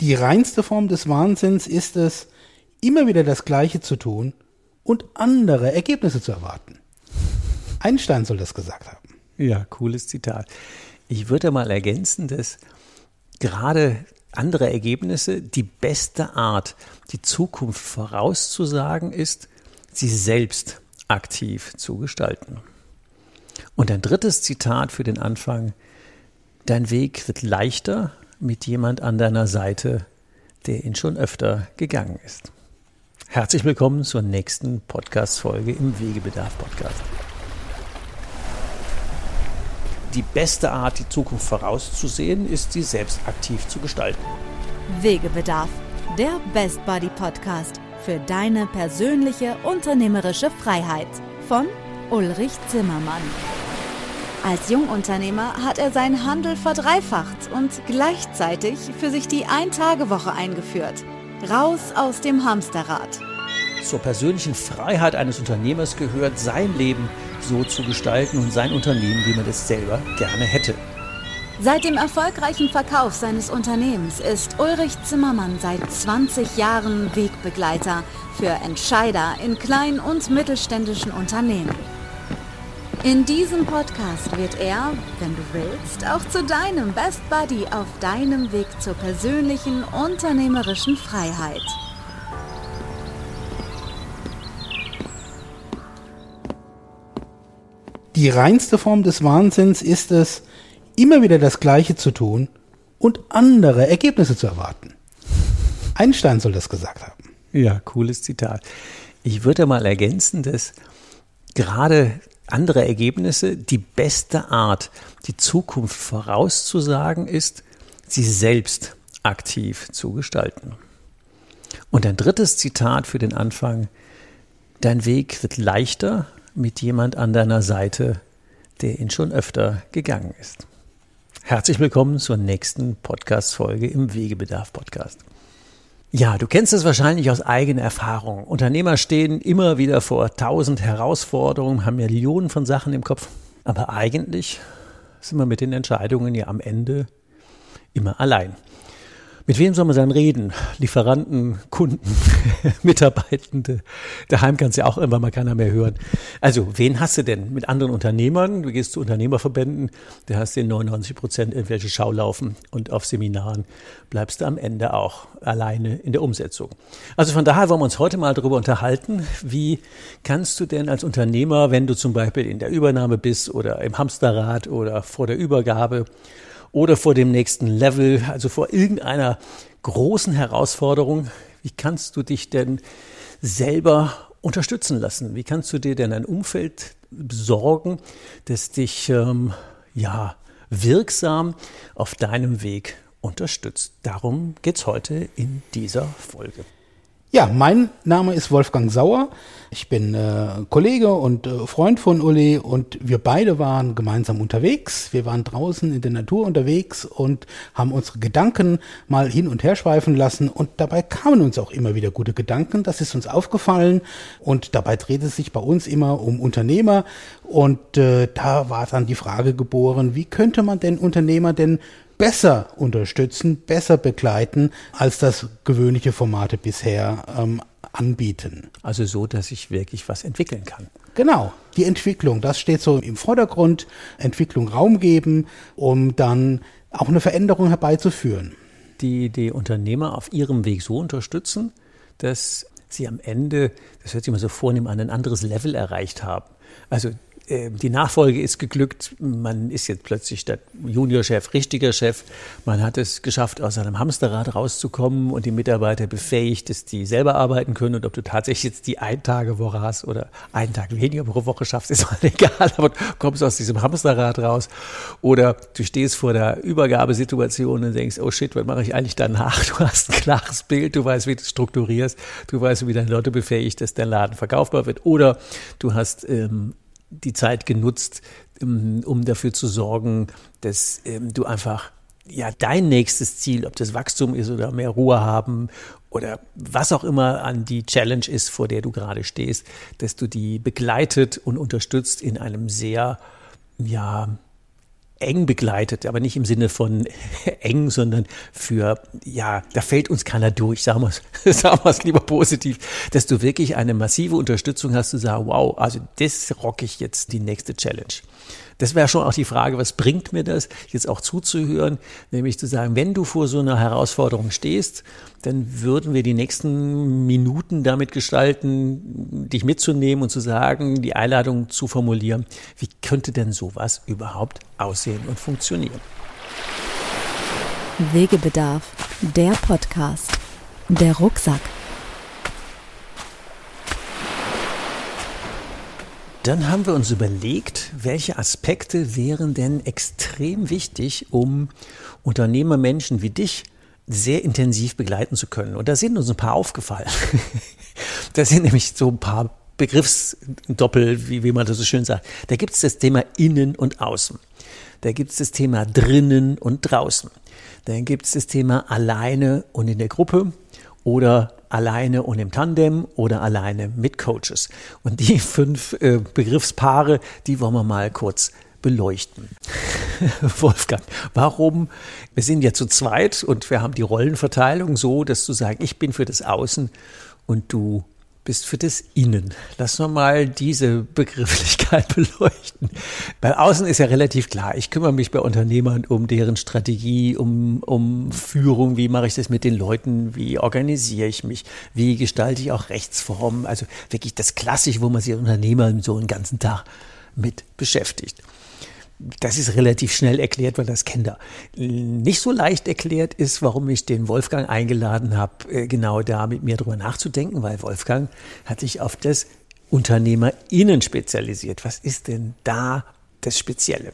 Die reinste Form des Wahnsinns ist es, immer wieder das Gleiche zu tun und andere Ergebnisse zu erwarten. Einstein soll das gesagt haben. Ja, cooles Zitat. Ich würde mal ergänzen, dass gerade andere Ergebnisse die beste Art, die Zukunft vorauszusagen ist, sie selbst aktiv zu gestalten. Und ein drittes Zitat für den Anfang. Dein Weg wird leichter, mit jemand an deiner Seite, der ihn schon öfter gegangen ist. Herzlich willkommen zur nächsten Podcast-Folge im Wegebedarf-Podcast. Die beste Art, die Zukunft vorauszusehen, ist, sie selbst aktiv zu gestalten. Wegebedarf, der Best Buddy Podcast für deine persönliche unternehmerische Freiheit von Ulrich Zimmermann. Als Jungunternehmer hat er seinen Handel verdreifacht und gleichzeitig für sich die Ein-Tage-Woche eingeführt. Raus aus dem Hamsterrad. Zur persönlichen Freiheit eines Unternehmers gehört, sein Leben so zu gestalten und sein Unternehmen, wie man es selber gerne hätte. Seit dem erfolgreichen Verkauf seines Unternehmens ist Ulrich Zimmermann seit 20 Jahren Wegbegleiter für Entscheider in kleinen und mittelständischen Unternehmen. In diesem Podcast wird er, wenn du willst, auch zu deinem Best Buddy auf deinem Weg zur persönlichen unternehmerischen Freiheit. Die reinste Form des Wahnsinns ist es, immer wieder das Gleiche zu tun und andere Ergebnisse zu erwarten. Einstein soll das gesagt haben. Ja, cooles Zitat. Ich würde mal ergänzen, dass gerade andere Ergebnisse, die beste Art, die Zukunft vorauszusagen, ist, sie selbst aktiv zu gestalten. Und ein drittes Zitat für den Anfang. Dein Weg wird leichter mit jemand an deiner Seite, der ihn schon öfter gegangen ist. Herzlich willkommen zur nächsten Podcast-Folge im Wegebedarf-Podcast. Ja, du kennst es wahrscheinlich aus eigener Erfahrung. Unternehmer stehen immer wieder vor tausend Herausforderungen, haben Millionen von Sachen im Kopf. Aber eigentlich sind wir mit den Entscheidungen ja am Ende immer allein. Mit wem soll man dann reden? Lieferanten, Kunden, Mitarbeitende. Daheim kannst du ja auch irgendwann mal keiner mehr hören. Also, wen hast du denn? Mit anderen Unternehmern? Du gehst zu Unternehmerverbänden, da hast du in 99 Prozent irgendwelche Schaulaufen und auf Seminaren bleibst du am Ende auch alleine in der Umsetzung. Also von daher wollen wir uns heute mal darüber unterhalten, wie kannst du denn als Unternehmer, wenn du zum Beispiel in der Übernahme bist oder im Hamsterrad oder vor der Übergabe oder vor dem nächsten Level, also vor irgendeiner großen Herausforderung. Wie kannst du dich denn selber unterstützen lassen? Wie kannst du dir denn ein Umfeld besorgen, das dich ähm, ja wirksam auf deinem Weg unterstützt? Darum geht's heute in dieser Folge. Ja, mein Name ist Wolfgang Sauer. Ich bin äh, Kollege und äh, Freund von Uli und wir beide waren gemeinsam unterwegs. Wir waren draußen in der Natur unterwegs und haben unsere Gedanken mal hin und her schweifen lassen und dabei kamen uns auch immer wieder gute Gedanken. Das ist uns aufgefallen und dabei dreht es sich bei uns immer um Unternehmer und äh, da war dann die Frage geboren, wie könnte man denn Unternehmer denn besser unterstützen, besser begleiten, als das gewöhnliche Formate bisher ähm, anbieten. Also so, dass ich wirklich was entwickeln kann. Genau, die Entwicklung, das steht so im Vordergrund, Entwicklung Raum geben, um dann auch eine Veränderung herbeizuführen. Die die Unternehmer auf ihrem Weg so unterstützen, dass sie am Ende, das hört sich immer so vornehm an, ein anderes Level erreicht haben. Also die Nachfolge ist geglückt. Man ist jetzt plötzlich der Juniorchef, richtiger Chef. Man hat es geschafft, aus einem Hamsterrad rauszukommen und die Mitarbeiter befähigt, dass die selber arbeiten können. Und ob du tatsächlich jetzt die Ein-Tage-Woche hast oder einen Tag weniger pro Woche schaffst, ist mal egal. Aber du kommst aus diesem Hamsterrad raus. Oder du stehst vor der Übergabesituation und denkst, oh shit, was mache ich eigentlich danach? Du hast ein klares Bild, du weißt, wie du strukturierst, du weißt, wie deine Leute befähigt, dass dein Laden verkaufbar wird. Oder du hast ähm, die Zeit genutzt, ähm, um dafür zu sorgen, dass ähm, du einfach ja dein nächstes Ziel, ob das Wachstum ist oder mehr Ruhe haben oder was auch immer an die Challenge ist, vor der du gerade stehst, dass du die begleitet und unterstützt in einem sehr ja eng begleitet, aber nicht im Sinne von eng, sondern für, ja, da fällt uns keiner durch, sagen wir es sagen wir's lieber positiv, dass du wirklich eine massive Unterstützung hast, zu sagen, wow, also das rocke ich jetzt die nächste Challenge. Das wäre schon auch die Frage, was bringt mir das, jetzt auch zuzuhören, nämlich zu sagen, wenn du vor so einer Herausforderung stehst, dann würden wir die nächsten Minuten damit gestalten, dich mitzunehmen und zu sagen, die Einladung zu formulieren, wie könnte denn sowas überhaupt aussehen und funktionieren? Wegebedarf, der Podcast, der Rucksack. Dann haben wir uns überlegt, welche Aspekte wären denn extrem wichtig, um Unternehmermenschen wie dich sehr intensiv begleiten zu können. Und da sind uns ein paar aufgefallen. da sind nämlich so ein paar Begriffsdoppel, wie, wie man das so schön sagt. Da gibt es das Thema Innen und Außen. Da gibt es das Thema drinnen und draußen. Dann gibt es das Thema alleine und in der Gruppe oder alleine und im Tandem oder alleine mit Coaches. Und die fünf äh, Begriffspaare, die wollen wir mal kurz beleuchten. Wolfgang, warum? Wir sind ja zu zweit und wir haben die Rollenverteilung so, dass du sagst, ich bin für das Außen und du bist für das Innen. Lass uns mal diese Begrifflichkeit beleuchten. Bei Außen ist ja relativ klar. Ich kümmere mich bei Unternehmern um deren Strategie, um, um Führung. Wie mache ich das mit den Leuten? Wie organisiere ich mich? Wie gestalte ich auch Rechtsformen? Also wirklich das Klassische, wo man sich Unternehmer so einen ganzen Tag mit beschäftigt das ist relativ schnell erklärt, weil das kennt er. Nicht so leicht erklärt ist, warum ich den Wolfgang eingeladen habe, äh, genau da mit mir drüber nachzudenken, weil Wolfgang hat sich auf das UnternehmerInnen spezialisiert. Was ist denn da das Spezielle?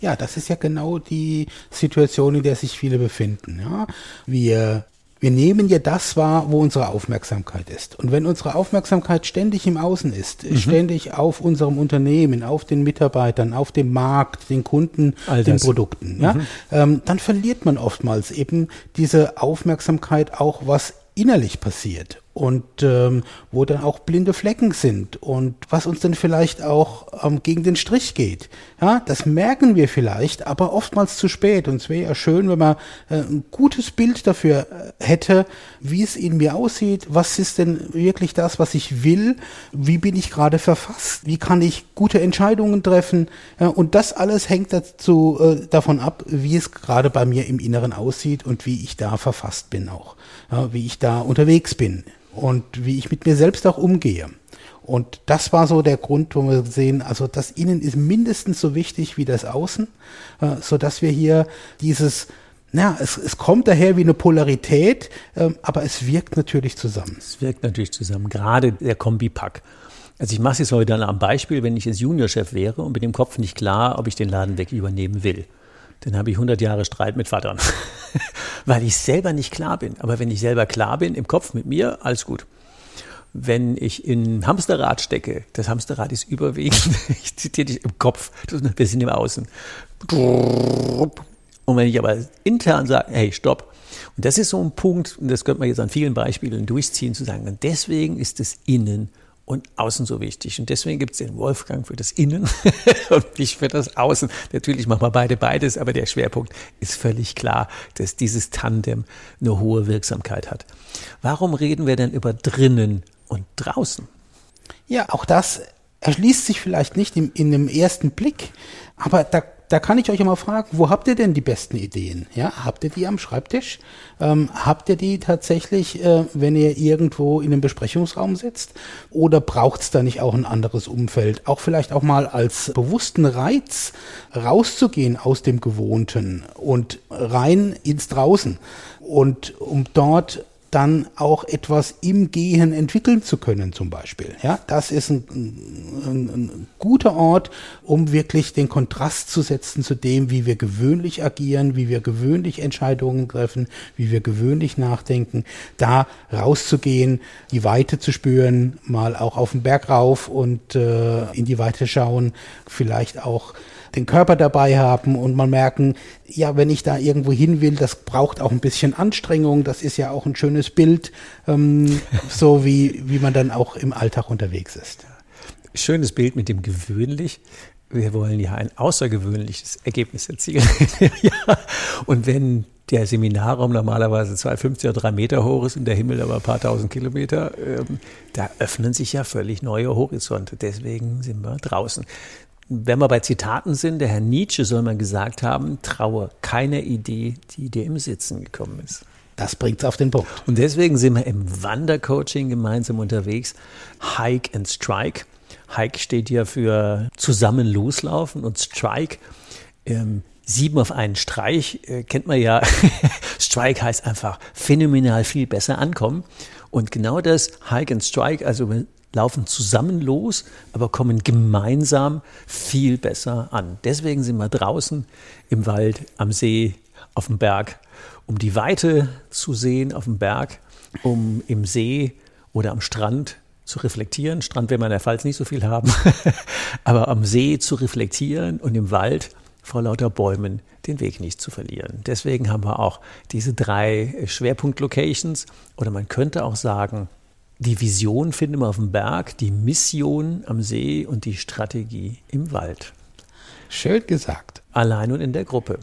Ja, das ist ja genau die Situation, in der sich viele befinden. Ja? Wir wir nehmen ja das wahr, wo unsere Aufmerksamkeit ist. Und wenn unsere Aufmerksamkeit ständig im Außen ist, mhm. ständig auf unserem Unternehmen, auf den Mitarbeitern, auf dem Markt, den Kunden, den Produkten, ja, mhm. ähm, dann verliert man oftmals eben diese Aufmerksamkeit auch, was innerlich passiert und ähm, wo dann auch blinde Flecken sind und was uns dann vielleicht auch ähm, gegen den Strich geht. Ja, das merken wir vielleicht, aber oftmals zu spät. Und es wäre ja schön, wenn man äh, ein gutes Bild dafür äh, hätte, wie es in mir aussieht, was ist denn wirklich das, was ich will, wie bin ich gerade verfasst, wie kann ich gute Entscheidungen treffen. Ja, und das alles hängt dazu äh, davon ab, wie es gerade bei mir im Inneren aussieht und wie ich da verfasst bin auch, ja, wie ich da unterwegs bin und wie ich mit mir selbst auch umgehe. Und das war so der Grund, wo wir sehen, also das Innen ist mindestens so wichtig wie das Außen, äh, so dass wir hier dieses na, es, es kommt daher wie eine Polarität, ähm, aber es wirkt natürlich zusammen. Es wirkt natürlich zusammen, gerade der Kombipack. Also ich mache es jetzt heute dann am Beispiel, wenn ich jetzt Juniorchef wäre und mit dem Kopf nicht klar, ob ich den Laden weg übernehmen will. Dann habe ich 100 Jahre Streit mit Vatern, weil ich selber nicht klar bin. Aber wenn ich selber klar bin im Kopf mit mir, alles gut. Wenn ich in Hamsterrad stecke, das Hamsterrad ist überwiegend, ich zitiere dich im Kopf, wir sind im Außen. Und wenn ich aber intern sage, hey, stopp. Und das ist so ein Punkt, und das könnte man jetzt an vielen Beispielen durchziehen, zu sagen, und deswegen ist es Innen und Außen so wichtig. Und deswegen gibt es den Wolfgang für das Innen und mich für das Außen. Natürlich machen wir beide beides, aber der Schwerpunkt ist völlig klar, dass dieses Tandem eine hohe Wirksamkeit hat. Warum reden wir denn über drinnen und draußen? Ja, auch das erschließt sich vielleicht nicht in, in dem ersten Blick, aber da da kann ich euch immer fragen, wo habt ihr denn die besten Ideen? Ja, habt ihr die am Schreibtisch? Ähm, habt ihr die tatsächlich, äh, wenn ihr irgendwo in einem Besprechungsraum sitzt? Oder braucht es da nicht auch ein anderes Umfeld? Auch vielleicht auch mal als bewussten Reiz rauszugehen aus dem Gewohnten und rein ins Draußen und um dort dann auch etwas im Gehen entwickeln zu können, zum Beispiel. Ja, das ist ein, ein, ein, guter Ort, um wirklich den Kontrast zu setzen zu dem, wie wir gewöhnlich agieren, wie wir gewöhnlich Entscheidungen treffen, wie wir gewöhnlich nachdenken, da rauszugehen, die Weite zu spüren, mal auch auf den Berg rauf und äh, in die Weite schauen, vielleicht auch den Körper dabei haben und mal merken, ja, wenn ich da irgendwo hin will, das braucht auch ein bisschen Anstrengung, das ist ja auch ein schönes Bild, ähm, so wie, wie man dann auch im Alltag unterwegs ist. Schönes Bild mit dem gewöhnlich wir wollen ja ein außergewöhnliches Ergebnis erzielen. ja. Und wenn der Seminarraum normalerweise 250 oder drei Meter hoch ist und der Himmel aber ein paar tausend Kilometer, ähm, da öffnen sich ja völlig neue Horizonte. Deswegen sind wir draußen. Wenn wir bei Zitaten sind, der Herr Nietzsche soll mal gesagt haben, traue keiner Idee, die dir im Sitzen gekommen ist. Das bringt's auf den Punkt. Und deswegen sind wir im Wandercoaching gemeinsam unterwegs. Hike and Strike. Hike steht ja für zusammen loslaufen und Strike ähm, sieben auf einen Streich äh, kennt man ja. Strike heißt einfach phänomenal viel besser ankommen. Und genau das Hike and Strike, also laufen zusammen los, aber kommen gemeinsam viel besser an. Deswegen sind wir draußen im Wald, am See, auf dem Berg, um die Weite zu sehen auf dem Berg, um im See oder am Strand zu reflektieren. Strand will man in der Pfalz nicht so viel haben, aber am See zu reflektieren und im Wald vor lauter Bäumen den Weg nicht zu verlieren. Deswegen haben wir auch diese drei Schwerpunkt-Locations oder man könnte auch sagen, die Vision finden wir auf dem Berg, die Mission am See und die Strategie im Wald. Schön gesagt. Allein und in der Gruppe.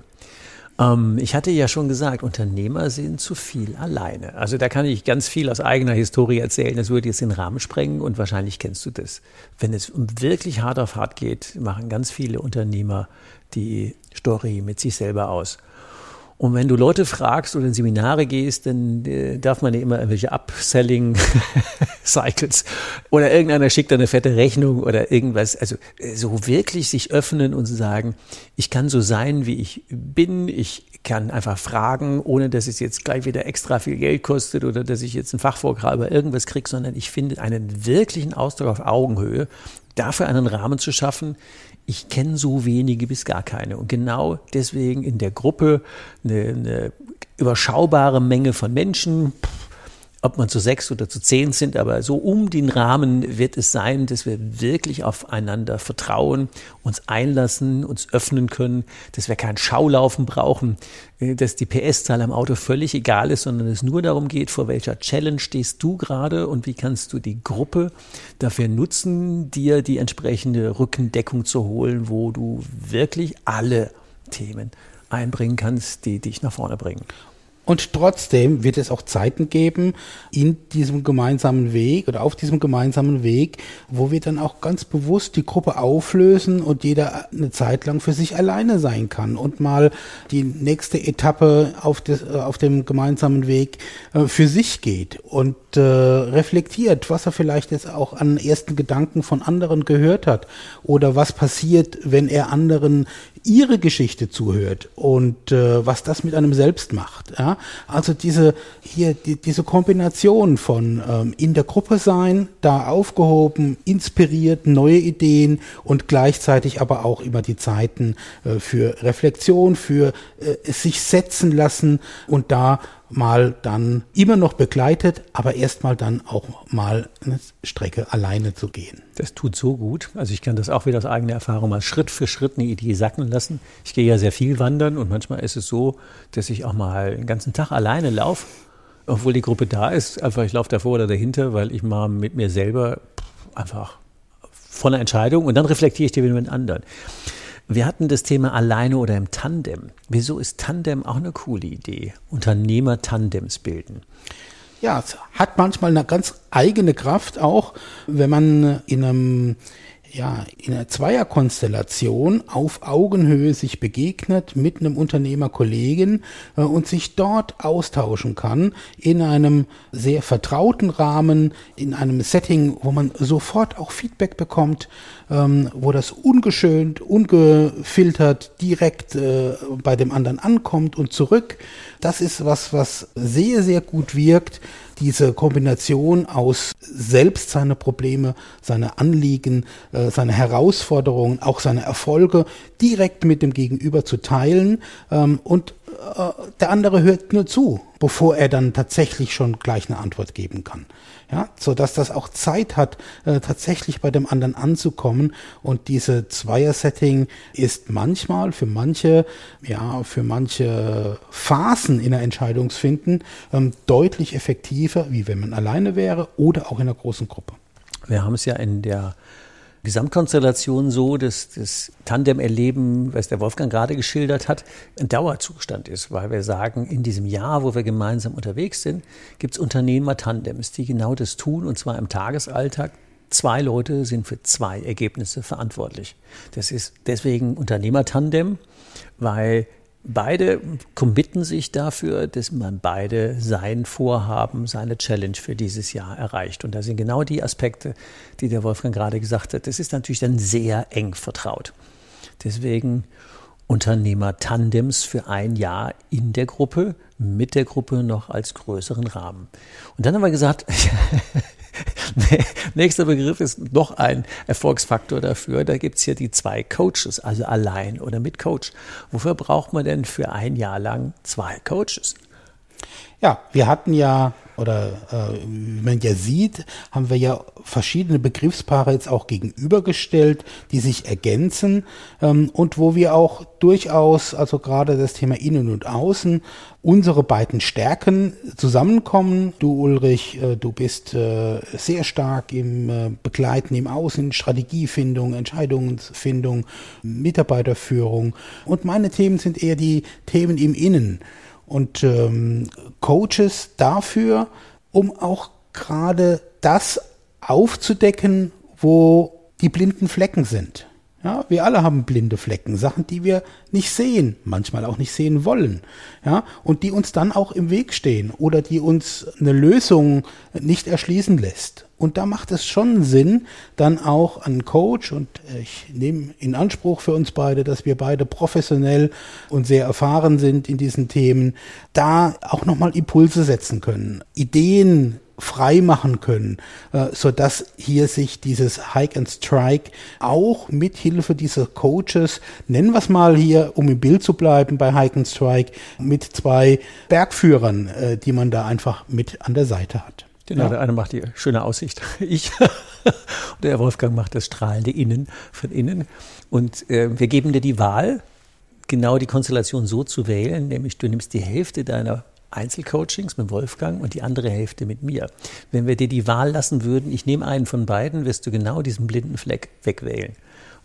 Ähm, ich hatte ja schon gesagt, Unternehmer sind zu viel alleine. Also da kann ich ganz viel aus eigener Historie erzählen. Das würde jetzt den Rahmen sprengen und wahrscheinlich kennst du das. Wenn es um wirklich hart auf hart geht, machen ganz viele Unternehmer die Story mit sich selber aus. Und wenn du Leute fragst oder in Seminare gehst, dann äh, darf man ja immer irgendwelche Upselling-Cycles oder irgendeiner schickt eine fette Rechnung oder irgendwas. Also äh, so wirklich sich öffnen und sagen, ich kann so sein, wie ich bin. Ich kann einfach fragen, ohne dass es jetzt gleich wieder extra viel Geld kostet oder dass ich jetzt einen Fachvortrag über irgendwas kriege, sondern ich finde einen wirklichen Austausch auf Augenhöhe, dafür einen Rahmen zu schaffen, ich kenne so wenige bis gar keine. Und genau deswegen in der Gruppe eine, eine überschaubare Menge von Menschen, ob man zu sechs oder zu zehn sind, aber so um den Rahmen wird es sein, dass wir wirklich aufeinander vertrauen, uns einlassen, uns öffnen können, dass wir kein Schaulaufen brauchen, äh, dass die PS-Zahl am Auto völlig egal ist, sondern es nur darum geht, vor welcher Challenge stehst du gerade und wie kannst du die Gruppe dafür nutzen, dir die entsprechende Rückendeckung zu holen, wo du wirklich alle Themen einbringen kannst, die dich nach vorne bringen. Und trotzdem wird es auch Zeiten geben in diesem gemeinsamen Weg oder auf diesem gemeinsamen Weg, wo wir dann auch ganz bewusst die Gruppe auflösen und jeder eine Zeit lang für sich alleine sein kann und mal die nächste Etappe auf, des, äh, auf dem gemeinsamen Weg äh, für sich geht und äh, reflektiert, was er vielleicht jetzt auch an ersten Gedanken von anderen gehört hat oder was passiert, wenn er anderen ihre Geschichte zuhört und äh, was das mit einem selbst macht. Ja? Also diese hier die, diese Kombination von ähm, in der Gruppe sein, da aufgehoben, inspiriert, neue Ideen und gleichzeitig aber auch über die Zeiten äh, für Reflexion, für äh, sich setzen lassen und da mal dann immer noch begleitet, aber erstmal dann auch mal eine Strecke alleine zu gehen. Das tut so gut. Also ich kann das auch wieder aus eigener Erfahrung mal Schritt für Schritt eine Idee sacken lassen. Ich gehe ja sehr viel wandern und manchmal ist es so, dass ich auch mal den ganzen Tag alleine laufe, obwohl die Gruppe da ist. Einfach ich laufe davor oder dahinter, weil ich mal mit mir selber einfach von der Entscheidung und dann reflektiere ich die mit anderen. Wir hatten das Thema alleine oder im Tandem. Wieso ist Tandem auch eine coole Idee? Unternehmer-Tandems bilden. Ja, es hat manchmal eine ganz eigene Kraft auch, wenn man in einem ja, in einer Zweierkonstellation auf Augenhöhe sich begegnet mit einem Unternehmerkollegen äh, und sich dort austauschen kann in einem sehr vertrauten Rahmen, in einem Setting, wo man sofort auch Feedback bekommt, ähm, wo das ungeschönt, ungefiltert direkt äh, bei dem anderen ankommt und zurück. Das ist was, was sehr, sehr gut wirkt diese Kombination aus selbst seine Probleme, seine Anliegen, äh, seine Herausforderungen, auch seine Erfolge direkt mit dem Gegenüber zu teilen ähm, und der andere hört nur zu, bevor er dann tatsächlich schon gleich eine Antwort geben kann ja, so dass das auch Zeit hat, äh, tatsächlich bei dem anderen anzukommen. Und diese Zweier-Setting ist manchmal für manche, ja, für manche Phasen in der Entscheidungsfinden ähm, deutlich effektiver, wie wenn man alleine wäre oder auch in einer großen Gruppe. Wir haben es ja in der Gesamtkonstellation so, dass das Tandem-Erleben, was der Wolfgang gerade geschildert hat, ein Dauerzustand ist, weil wir sagen, in diesem Jahr, wo wir gemeinsam unterwegs sind, gibt es Unternehmer-Tandems, die genau das tun, und zwar im Tagesalltag. Zwei Leute sind für zwei Ergebnisse verantwortlich. Das ist deswegen Unternehmer-Tandem, weil Beide committen sich dafür, dass man beide sein Vorhaben, seine Challenge für dieses Jahr erreicht. Und da sind genau die Aspekte, die der Wolfgang gerade gesagt hat. Das ist natürlich dann sehr eng vertraut. Deswegen Unternehmer-Tandems für ein Jahr in der Gruppe, mit der Gruppe noch als größeren Rahmen. Und dann haben wir gesagt, Nächster Begriff ist noch ein Erfolgsfaktor dafür. Da gibt es hier die zwei Coaches, also allein oder mit Coach. Wofür braucht man denn für ein Jahr lang zwei Coaches? Ja, wir hatten ja, oder äh, wie man ja sieht, haben wir ja verschiedene Begriffspaare jetzt auch gegenübergestellt, die sich ergänzen ähm, und wo wir auch durchaus, also gerade das Thema Innen und Außen, unsere beiden Stärken zusammenkommen. Du Ulrich, äh, du bist äh, sehr stark im äh, Begleiten, im Außen, Strategiefindung, Entscheidungsfindung, Mitarbeiterführung und meine Themen sind eher die Themen im Innen und ähm, Coaches dafür, um auch gerade das aufzudecken, wo die blinden Flecken sind. Ja, wir alle haben blinde Flecken, Sachen, die wir nicht sehen, manchmal auch nicht sehen wollen. Ja, und die uns dann auch im Weg stehen oder die uns eine Lösung nicht erschließen lässt. Und da macht es schon Sinn, dann auch einen Coach, und ich nehme in Anspruch für uns beide, dass wir beide professionell und sehr erfahren sind in diesen Themen, da auch nochmal Impulse setzen können, Ideen frei machen können, äh, so dass hier sich dieses Hike and Strike auch mit Hilfe dieser Coaches, nennen wir es mal hier, um im Bild zu bleiben bei Hike and Strike, mit zwei Bergführern, äh, die man da einfach mit an der Seite hat. Genau, ja. der eine macht die schöne Aussicht, ich. und der Wolfgang macht das strahlende Innen von innen. Und äh, wir geben dir die Wahl, genau die Konstellation so zu wählen, nämlich du nimmst die Hälfte deiner Einzelcoachings mit Wolfgang und die andere Hälfte mit mir. Wenn wir dir die Wahl lassen würden, ich nehme einen von beiden, wirst du genau diesen blinden Fleck wegwählen.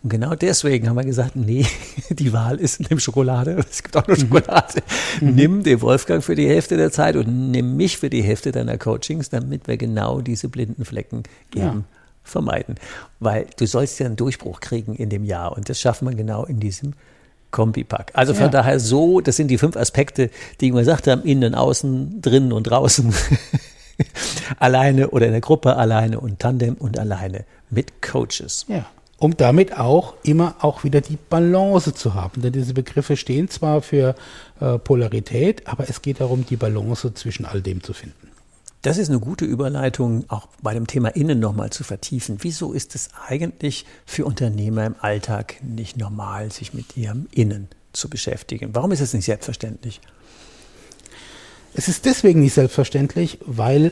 Und genau deswegen haben wir gesagt, nee, die Wahl ist in dem Schokolade. Es gibt auch nur Schokolade. Mhm. Nimm den Wolfgang für die Hälfte der Zeit und nimm mich für die Hälfte deiner Coachings, damit wir genau diese blinden Flecken eben ja. vermeiden. Weil du sollst ja einen Durchbruch kriegen in dem Jahr und das schaffen wir genau in diesem Kombipack. Also von ja. daher so, das sind die fünf Aspekte, die ich gesagt habe, innen, außen, drinnen und draußen. alleine oder in der Gruppe alleine und Tandem und alleine mit Coaches. Ja um damit auch immer auch wieder die Balance zu haben. Denn diese Begriffe stehen zwar für äh, Polarität, aber es geht darum, die Balance zwischen all dem zu finden. Das ist eine gute Überleitung, auch bei dem Thema Innen nochmal zu vertiefen. Wieso ist es eigentlich für Unternehmer im Alltag nicht normal, sich mit ihrem Innen zu beschäftigen? Warum ist es nicht selbstverständlich? Es ist deswegen nicht selbstverständlich, weil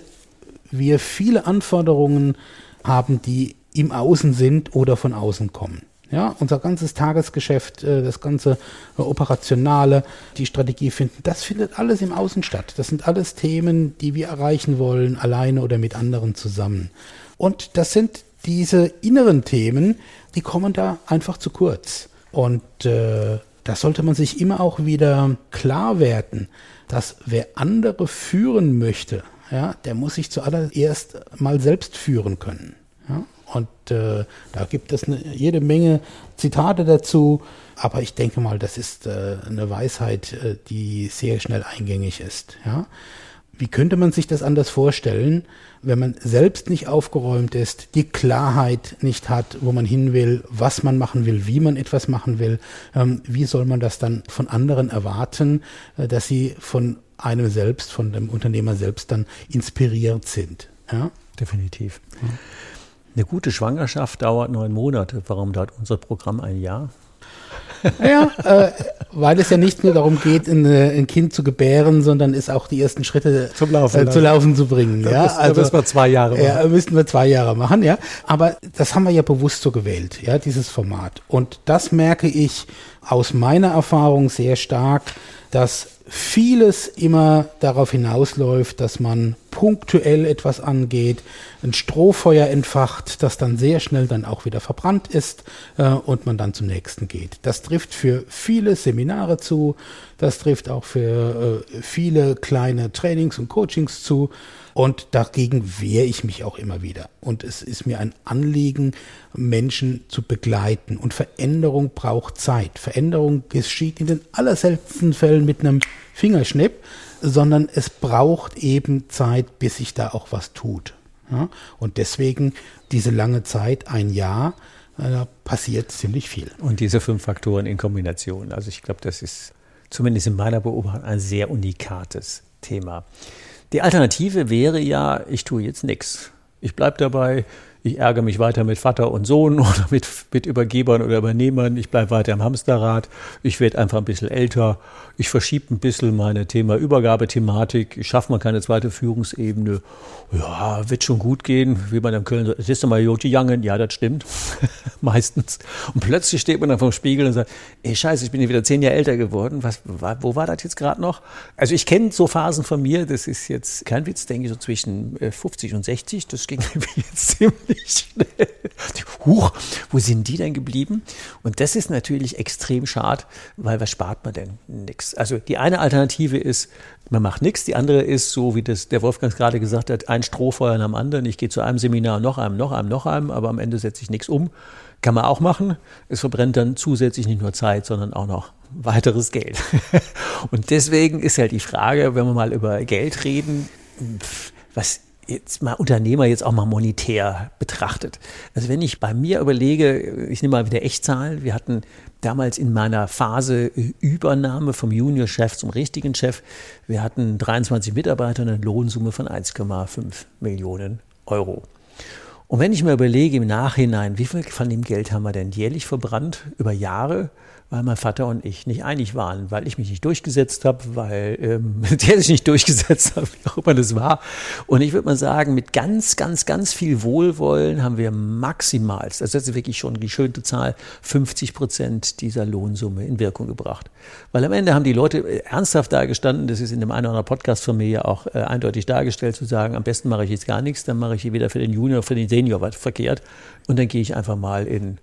wir viele Anforderungen haben, die im Außen sind oder von außen kommen. Ja, unser ganzes Tagesgeschäft, äh, das ganze äh, Operationale, die Strategie finden, das findet alles im Außen statt. Das sind alles Themen, die wir erreichen wollen, alleine oder mit anderen zusammen. Und das sind diese inneren Themen, die kommen da einfach zu kurz. Und äh, da sollte man sich immer auch wieder klar werden, dass wer andere führen möchte, ja, der muss sich zuallererst mal selbst führen können. Und äh, da gibt es eine, jede Menge Zitate dazu. Aber ich denke mal, das ist äh, eine Weisheit, äh, die sehr schnell eingängig ist. Ja? Wie könnte man sich das anders vorstellen, wenn man selbst nicht aufgeräumt ist, die Klarheit nicht hat, wo man hin will, was man machen will, wie man etwas machen will? Ähm, wie soll man das dann von anderen erwarten, äh, dass sie von einem selbst, von dem Unternehmer selbst dann inspiriert sind? Ja? Definitiv. Ja. Eine gute Schwangerschaft dauert neun Monate. Warum dauert unser Programm ein Jahr? Ja, äh, weil es ja nicht nur darum geht, ein, ein, Kind zu gebären, sondern es auch die ersten Schritte zum Laufen, äh, zu laufen zu bringen. Da ja, müssen, also, da müssen wir zwei Jahre machen. Ja, müssten wir zwei Jahre machen, ja. Aber das haben wir ja bewusst so gewählt, ja, dieses Format. Und das merke ich aus meiner Erfahrung sehr stark, dass vieles immer darauf hinausläuft, dass man punktuell etwas angeht, ein Strohfeuer entfacht, das dann sehr schnell dann auch wieder verbrannt ist äh, und man dann zum nächsten geht. Das trifft für viele Seminare zu, das trifft auch für äh, viele kleine Trainings und Coachings zu. Und dagegen wehre ich mich auch immer wieder. Und es ist mir ein Anliegen, Menschen zu begleiten. Und Veränderung braucht Zeit. Veränderung geschieht in den allerseltensten Fällen mit einem Fingerschnipp, sondern es braucht eben Zeit, bis sich da auch was tut. Ja? Und deswegen diese lange Zeit, ein Jahr, äh, da passiert ziemlich viel. Und diese fünf Faktoren in Kombination. Also ich glaube, das ist zumindest in meiner Beobachtung ein sehr unikates Thema. Die Alternative wäre ja, ich tue jetzt nichts. Ich bleibe dabei, ich ärgere mich weiter mit Vater und Sohn oder mit, mit Übergebern oder Übernehmern. Ich bleibe weiter im Hamsterrad. Ich werde einfach ein bisschen älter. Ich verschiebe ein bisschen meine Thema Übergabethematik. Ich schaffe mal keine zweite Führungsebene. Ja, wird schon gut gehen, wie man in Köln sagt. Es ist mal Joti Jangen. Ja, das stimmt. Meistens. Und plötzlich steht man dann vom Spiegel und sagt, ey, scheiße, ich bin hier wieder zehn Jahre älter geworden. Was, wo war das jetzt gerade noch? Also ich kenne so Phasen von mir. Das ist jetzt kein Witz, denke ich, so zwischen 50 äh, und 60. Das ging mir jetzt ziemlich schnell. Huch, wo sind die denn geblieben? Und das ist natürlich extrem schade, weil was spart man denn? Nix. Also die eine Alternative ist, man macht nichts. Die andere ist, so wie das der Wolfgang gerade gesagt hat, ein Strohfeuer am anderen. Ich gehe zu einem Seminar, noch einem, noch einem, noch einem, aber am Ende setze ich nichts um. Kann man auch machen. Es verbrennt dann zusätzlich nicht nur Zeit, sondern auch noch weiteres Geld. Und deswegen ist halt die Frage, wenn wir mal über Geld reden, was jetzt mal Unternehmer jetzt auch mal monetär betrachtet. Also wenn ich bei mir überlege, ich nehme mal wieder Echtzahlen, wir hatten damals in meiner Phase Übernahme vom Juniorchef zum richtigen Chef, wir hatten 23 Mitarbeiter und eine Lohnsumme von 1,5 Millionen Euro. Und wenn ich mir überlege im Nachhinein, wie viel von dem Geld haben wir denn jährlich verbrannt über Jahre, weil mein Vater und ich nicht einig waren, weil ich mich nicht durchgesetzt habe, weil ähm, der sich nicht durchgesetzt hat, wie auch immer das war. Und ich würde mal sagen, mit ganz, ganz, ganz viel Wohlwollen haben wir maximal, das ist wirklich schon die schöne Zahl, 50 Prozent dieser Lohnsumme in Wirkung gebracht. Weil am Ende haben die Leute äh, ernsthaft dargestanden, das ist in dem einen oder anderen Podcast von mir ja auch äh, eindeutig dargestellt, zu sagen, am besten mache ich jetzt gar nichts, dann mache ich hier wieder für den Junior, für den Senior was verkehrt und dann gehe ich einfach mal in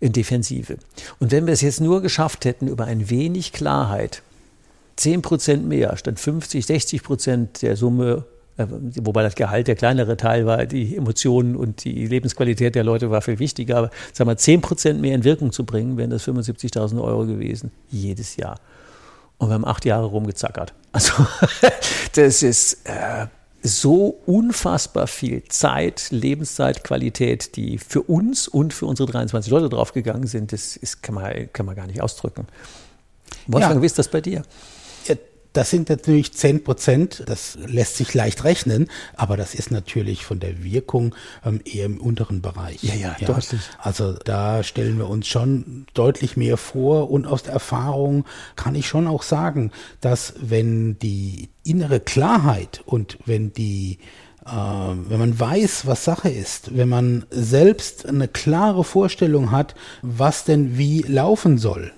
Defensive. Und wenn wir es jetzt nur geschafft hätten, über ein wenig Klarheit, 10 Prozent mehr statt 50, 60 Prozent der Summe, äh, wobei das Gehalt der kleinere Teil war, die Emotionen und die Lebensqualität der Leute war viel wichtiger, aber sagen wir 10 Prozent mehr in Wirkung zu bringen, wären das 75.000 Euro gewesen, jedes Jahr. Und wir haben acht Jahre rumgezackert. Also das ist äh, so unfassbar viel Zeit, Lebenszeit, Qualität, die für uns und für unsere 23 Leute draufgegangen sind, das ist, kann, man, kann man gar nicht ausdrücken. Wolfgang, ja. wie ist das bei dir? Das sind natürlich 10 Prozent, das lässt sich leicht rechnen, aber das ist natürlich von der Wirkung ähm, eher im unteren Bereich. Ja, ja, ja, deutlich. Also da stellen wir uns schon deutlich mehr vor und aus der Erfahrung kann ich schon auch sagen, dass wenn die innere Klarheit und wenn die äh, wenn man weiß, was Sache ist, wenn man selbst eine klare Vorstellung hat, was denn wie laufen soll,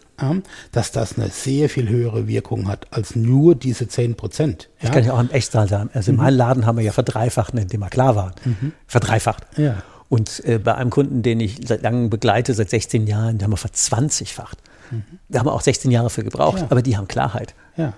dass das eine sehr viel höhere Wirkung hat als nur diese 10 Prozent. Ja? Das kann ich auch im Echtzahl sagen. Also mhm. in meinem Laden haben wir ja verdreifacht, indem wir klar waren. Mhm. Verdreifacht. Ja. Und äh, bei einem Kunden, den ich seit langem begleite, seit 16 Jahren, da haben wir verzwanzigfacht. Mhm. Da haben wir auch 16 Jahre für gebraucht, ja. aber die haben Klarheit. Ja.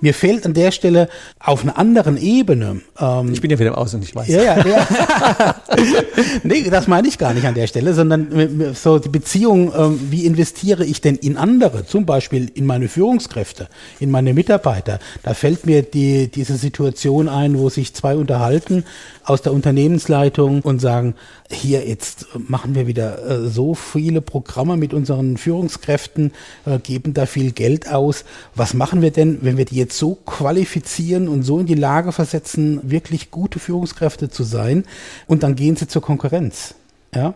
Mir fehlt an der Stelle auf einer anderen Ebene. Ähm, ich bin ja wieder im Außen, ich weiß. Ja, ja, ja. nee, das meine ich gar nicht an der Stelle, sondern so die Beziehung, ähm, wie investiere ich denn in andere, zum Beispiel in meine Führungskräfte, in meine Mitarbeiter. Da fällt mir die, diese Situation ein, wo sich zwei unterhalten aus der Unternehmensleitung und sagen, hier jetzt machen wir wieder äh, so viele Programme mit unseren Führungskräften, äh, geben da viel Geld aus. Was machen wir denn, wenn wir die jetzt so qualifizieren und so in die Lage versetzen, wirklich gute Führungskräfte zu sein? Und dann gehen sie zur Konkurrenz. Ja.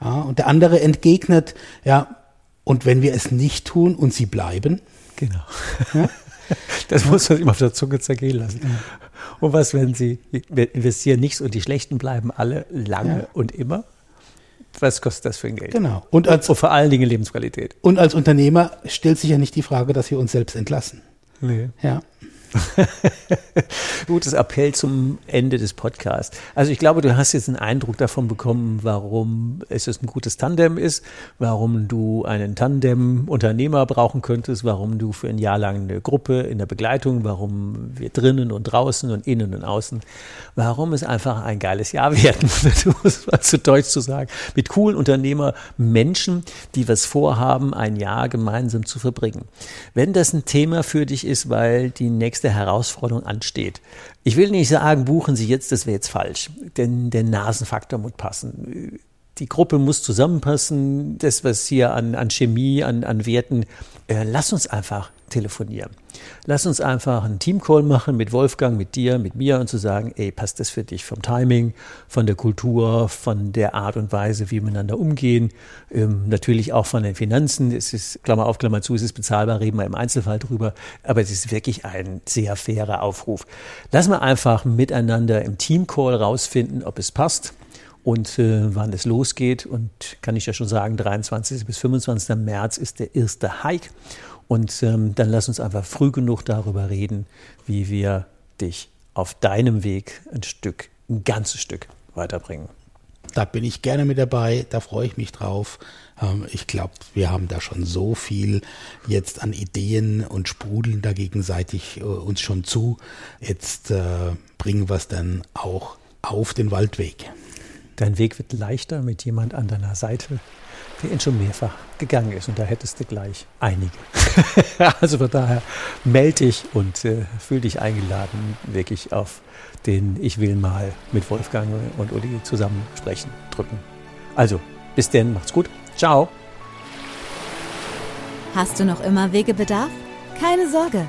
ja und der andere entgegnet, ja, und wenn wir es nicht tun und sie bleiben? Genau. Ja? Das muss man sich mal auf der Zunge zergehen lassen. Und was, wenn Sie investieren nichts und die Schlechten bleiben alle lange ja. und immer? Was kostet das für ein Geld? Genau. Und, als, und vor allen Dingen Lebensqualität. Und als Unternehmer stellt sich ja nicht die Frage, dass wir uns selbst entlassen. Nee. Ja. Gutes Appell zum Ende des Podcasts. Also ich glaube, du hast jetzt einen Eindruck davon bekommen, warum es ein gutes Tandem ist, warum du einen Tandem-Unternehmer brauchen könntest, warum du für ein Jahr lang eine Gruppe in der Begleitung, warum wir drinnen und draußen und innen und außen, warum es einfach ein geiles Jahr werden wird, um es mal zu deutsch zu sagen, mit coolen Unternehmer, Menschen, die was vorhaben, ein Jahr gemeinsam zu verbringen. Wenn das ein Thema für dich ist, weil die nächste Herausforderung ansteht. Ich will nicht sagen, buchen Sie jetzt, das wäre jetzt falsch, denn der Nasenfaktor muss passen. Die Gruppe muss zusammenpassen, das, was hier an, an Chemie, an, an Werten, äh, lass uns einfach telefonieren. Lass uns einfach einen Teamcall machen mit Wolfgang, mit dir, mit mir und zu sagen, ey, passt das für dich vom Timing, von der Kultur, von der Art und Weise, wie wir miteinander umgehen, ähm, natürlich auch von den Finanzen. Es ist, Klammer auf, Klammer zu, es ist bezahlbar, reden wir im Einzelfall drüber, aber es ist wirklich ein sehr fairer Aufruf. Lass mal einfach miteinander im Teamcall rausfinden, ob es passt und äh, wann es losgeht. Und kann ich ja schon sagen, 23. bis 25. März ist der erste Hike. Und ähm, dann lass uns einfach früh genug darüber reden, wie wir dich auf deinem Weg ein Stück, ein ganzes Stück weiterbringen. Da bin ich gerne mit dabei, da freue ich mich drauf. Ähm, ich glaube, wir haben da schon so viel jetzt an Ideen und sprudeln da gegenseitig äh, uns schon zu. Jetzt äh, bringen wir es dann auch auf den Waldweg. Dein Weg wird leichter mit jemand an deiner Seite, der ihn schon mehrfach gegangen ist. Und da hättest du gleich einige. also von daher melde dich und äh, fühl dich eingeladen, wirklich auf den Ich will mal mit Wolfgang und Uli zusammen sprechen, drücken. Also, bis denn, macht's gut. Ciao. Hast du noch immer Wegebedarf? Keine Sorge.